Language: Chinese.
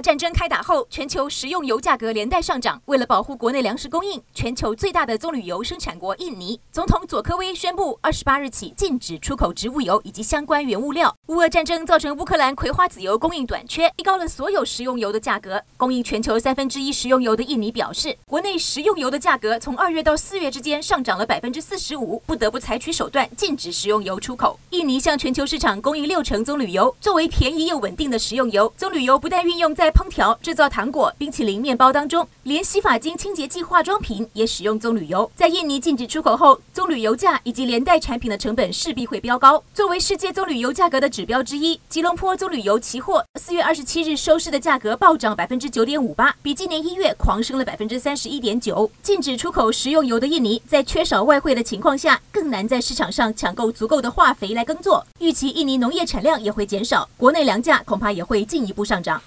战争开打后，全球食用油价格连带上涨。为了保护国内粮食供应，全球最大的棕榈油生产国印尼总统佐科威宣布，二十八日起禁止出口植物油以及相关原物料。乌俄战争造成乌克兰葵花籽油供应短缺，提高了所有食用油的价格。供应全球三分之一食用油的印尼表示，国内食用油的价格从二月到四月之间上涨了百分之四十五，不得不采取手段禁止食用油出口。印尼向全球市场供应六成棕榈油，作为便宜又稳定的食用油，棕榈油不但运用在在烹调、制造糖果、冰淇淋、面包当中，连洗发精、清洁剂、化妆品也使用棕榈油。在印尼禁止出口后，棕榈油价以及连带产品的成本势必会飙高。作为世界棕榈油价格的指标之一，吉隆坡棕榈油期货四月二十七日收市的价格暴涨百分之九点五八，比今年一月狂升了百分之三十一点九。禁止出口食用油的印尼，在缺少外汇的情况下，更难在市场上抢购足够的化肥来耕作。预期印尼农业产量也会减少，国内粮价恐怕也会进一步上涨。